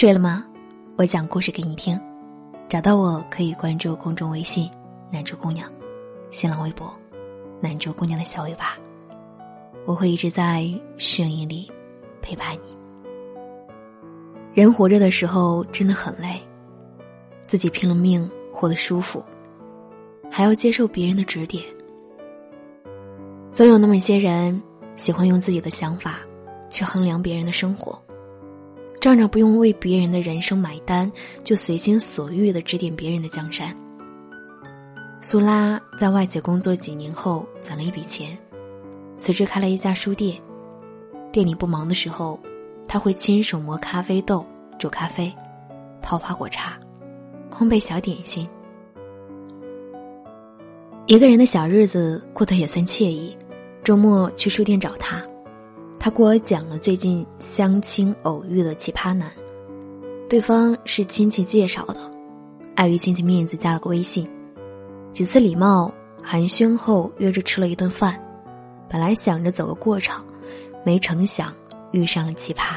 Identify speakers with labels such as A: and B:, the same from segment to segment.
A: 睡了吗？我讲故事给你听。找到我可以关注公众微信“南珠姑娘”，新浪微博“南珠姑娘的小尾巴”。我会一直在声音里陪伴你。人活着的时候真的很累，自己拼了命活得舒服，还要接受别人的指点。总有那么一些人喜欢用自己的想法去衡量别人的生活。仗着不用为别人的人生买单，就随心所欲的指点别人的江山。苏拉在外企工作几年后攒了一笔钱，辞职开了一家书店。店里不忙的时候，他会亲手磨咖啡豆、煮咖啡、泡花果茶、烘焙小点心。一个人的小日子过得也算惬意，周末去书店找他。他给我讲了最近相亲偶遇的奇葩男，对方是亲戚介绍的，碍于亲戚面子加了个微信，几次礼貌寒暄后约着吃了一顿饭，本来想着走个过场，没成想遇上了奇葩。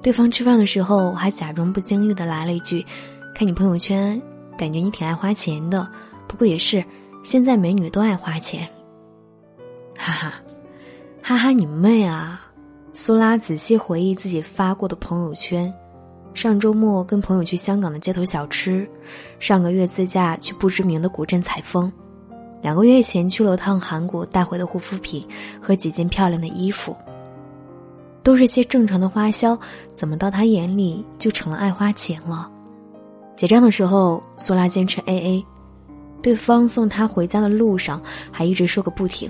A: 对方吃饭的时候还假装不经意的来了一句：“看你朋友圈，感觉你挺爱花钱的，不过也是，现在美女都爱花钱。”哈哈。哈哈，你妹啊！苏拉仔细回忆自己发过的朋友圈：上周末跟朋友去香港的街头小吃，上个月自驾去不知名的古镇采风，两个月前去了趟韩国带回的护肤品和几件漂亮的衣服，都是些正常的花销，怎么到他眼里就成了爱花钱了？结账的时候，苏拉坚持 A A，对方送他回家的路上还一直说个不停。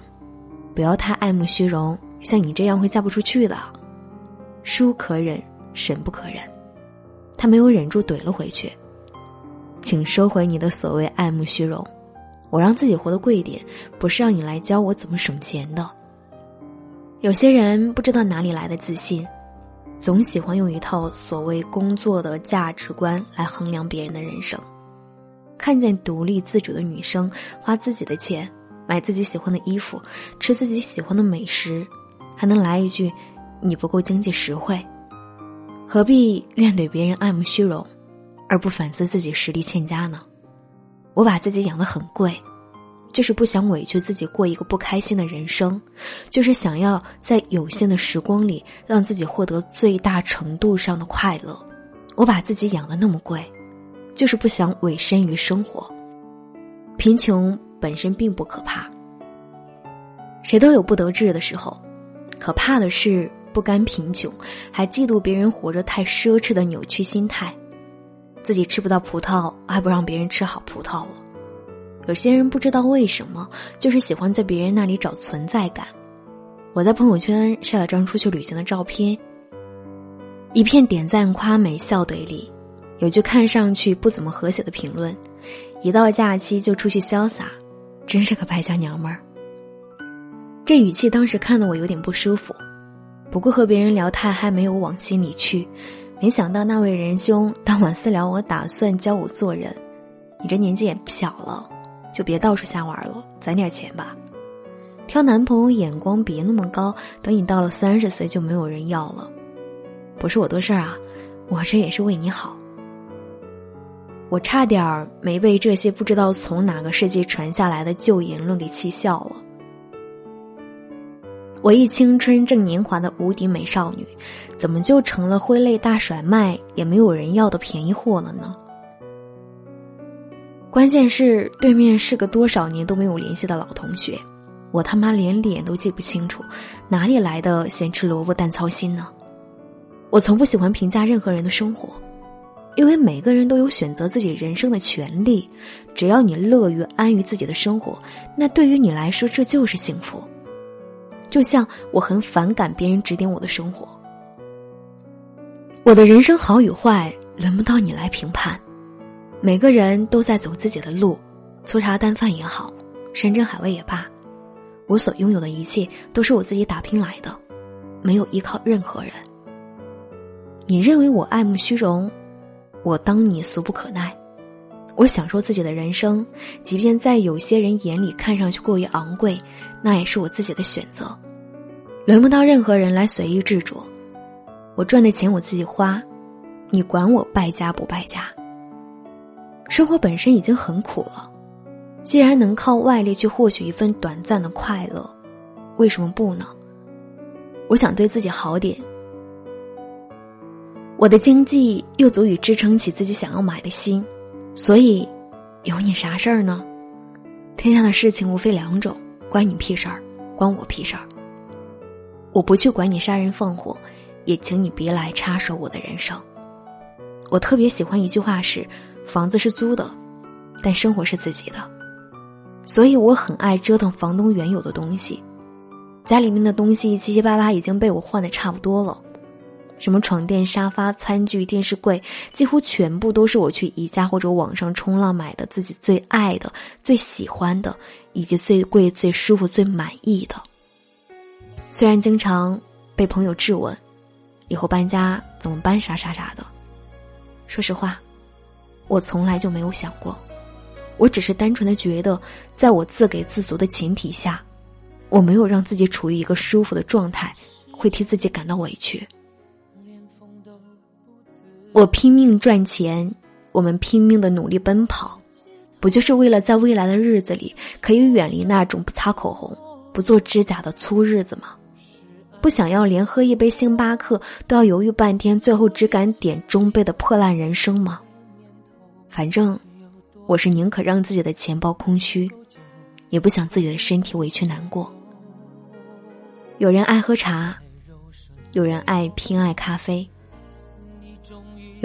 A: 不要太爱慕虚荣，像你这样会嫁不出去的。叔可忍，神不可忍。他没有忍住，怼了回去。请收回你的所谓爱慕虚荣。我让自己活得贵一点，不是让你来教我怎么省钱的。有些人不知道哪里来的自信，总喜欢用一套所谓工作的价值观来衡量别人的人生。看见独立自主的女生花自己的钱。买自己喜欢的衣服，吃自己喜欢的美食，还能来一句“你不够经济实惠”，何必怨怼别人爱慕虚荣，而不反思自己实力欠佳呢？我把自己养得很贵，就是不想委屈自己过一个不开心的人生，就是想要在有限的时光里让自己获得最大程度上的快乐。我把自己养得那么贵，就是不想委身于生活，贫穷。本身并不可怕，谁都有不得志的时候，可怕的是不甘贫穷，还嫉妒别人活着太奢侈的扭曲心态，自己吃不到葡萄，还不让别人吃好葡萄了。有些人不知道为什么，就是喜欢在别人那里找存在感。我在朋友圈晒了张出去旅行的照片，一片点赞夸美笑怼里，有句看上去不怎么和谐的评论：一到假期就出去潇洒。真是个败家娘们儿。这语气当时看得我有点不舒服，不过和别人聊太嗨，没有往心里去。没想到那位仁兄当晚私聊我，打算教我做人。你这年纪也不小了，就别到处瞎玩了，攒点钱吧。挑男朋友眼光别那么高，等你到了三十岁就没有人要了。不是我多事儿啊，我这也是为你好。我差点儿没被这些不知道从哪个世纪传下来的旧言论给气笑了。我一青春正年华的无敌美少女，怎么就成了挥泪大甩卖也没有人要的便宜货了呢？关键是对面是个多少年都没有联系的老同学，我他妈连脸都记不清楚，哪里来的咸吃萝卜淡操心呢？我从不喜欢评价任何人的生活。因为每个人都有选择自己人生的权利，只要你乐于安于自己的生活，那对于你来说这就是幸福。就像我很反感别人指点我的生活，我的人生好与坏轮不到你来评判。每个人都在走自己的路，粗茶淡饭也好，山珍海味也罢，我所拥有的一切都是我自己打拼来的，没有依靠任何人。你认为我爱慕虚荣？我当你俗不可耐，我享受自己的人生，即便在有些人眼里看上去过于昂贵，那也是我自己的选择，轮不到任何人来随意执着。我赚的钱我自己花，
B: 你管我败家不败家？生活本身已经很苦了，既然能靠外力去获取一份短暂的快乐，为什么不呢？我想对自己好点。我的经济又足以支撑起自己想要买的心，所以有你啥事儿呢？天下的事情无非两种，关你屁事儿，关我屁事儿。我不去管你杀人放火，也请你别来插手我的人生。我特别喜欢一句话是：房子是租的，但生活是自己的。所以我很爱折腾房东原有的东西，家里面的东西七七八八已经被我换的差不多了，什么床垫、沙发、餐具、电视柜，几乎全部都是我去宜家或者网上冲浪买的，自己最爱的、最喜欢的，以及最贵、最舒服、最满意的。虽然经常被朋友质问，以后搬家怎么搬啥啥啥的，说实话，我从来就没有想过，我只是单纯的觉得，在我自给自足的前提下，我没有让自己处于一个舒服的状态，会替自己感到委屈。我拼命赚钱，我们拼命的努力奔跑，不就是为了在未来的日子里可以远离那种不擦口红、不做指甲的粗日子吗？不想要连喝一杯星巴克都要犹豫半天，最后只敢点中杯的破烂人生吗？反正我是宁可让自己的钱包空虚，也不想自己的身体委屈难过。有人爱喝茶，有人爱偏爱咖啡，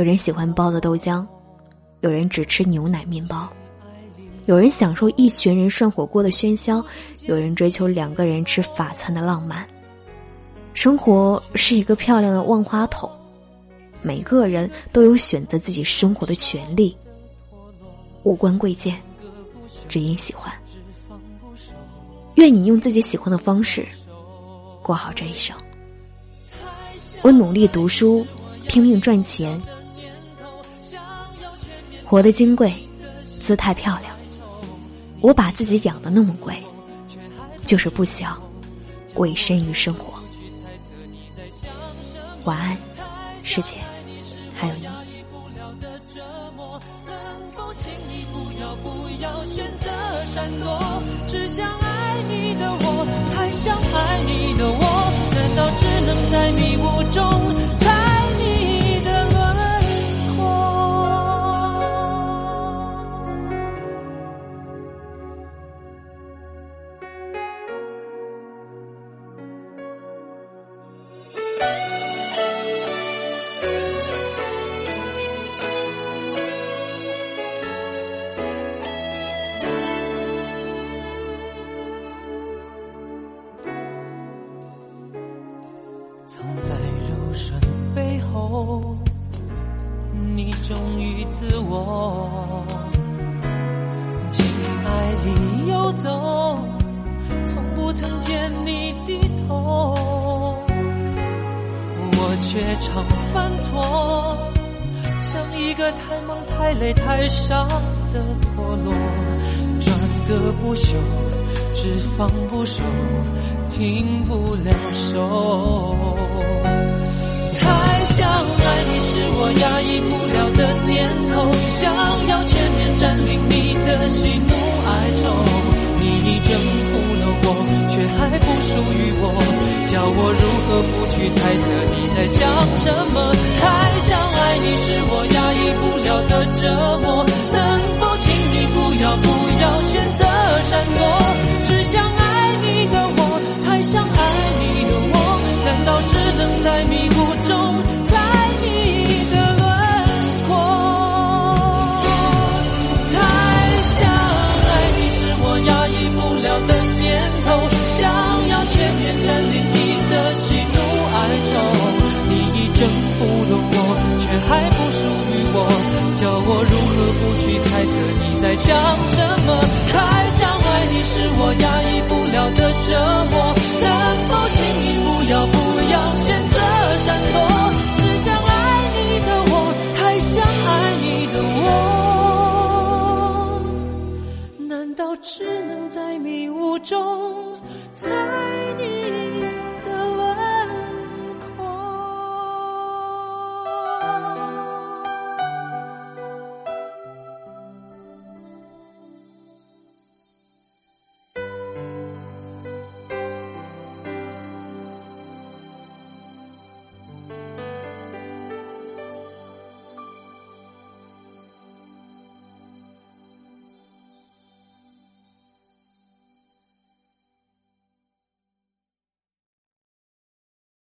B: 有人喜欢包子豆浆，有人只吃牛奶面包，有人享受一群人涮火锅的喧嚣，有人追求两个人吃法餐的浪漫。生活是一个漂亮的万花筒，每个人都有选择自己生活的权利，无关贵贱，只因喜欢。愿你用自己喜欢的方式过好这一生。我努力读书，拼命赚钱，活得金贵，姿态漂亮。我把自己养的那么贵，就是不想委身于生活。晚安，师姐，还有你。闪躲只想爱你的我，太想爱你的我，难道只能在迷雾中自我，情爱里游走，从不曾见你低头，我却常犯错，像一个太忙太累太傻的陀螺，转个不休，只放不收，停不了手。太想我压抑不了的念头，想要全面占领你的喜怒哀愁。你已征服了我，却还不属于我，叫我如何不去猜测你在想什么？太想爱你是我压抑不了的折磨，想什么？太想爱你是我压抑不了的折磨。能否请你不要不要选择闪躲？只想爱你的我，太想爱你的我，难道只能在迷雾中？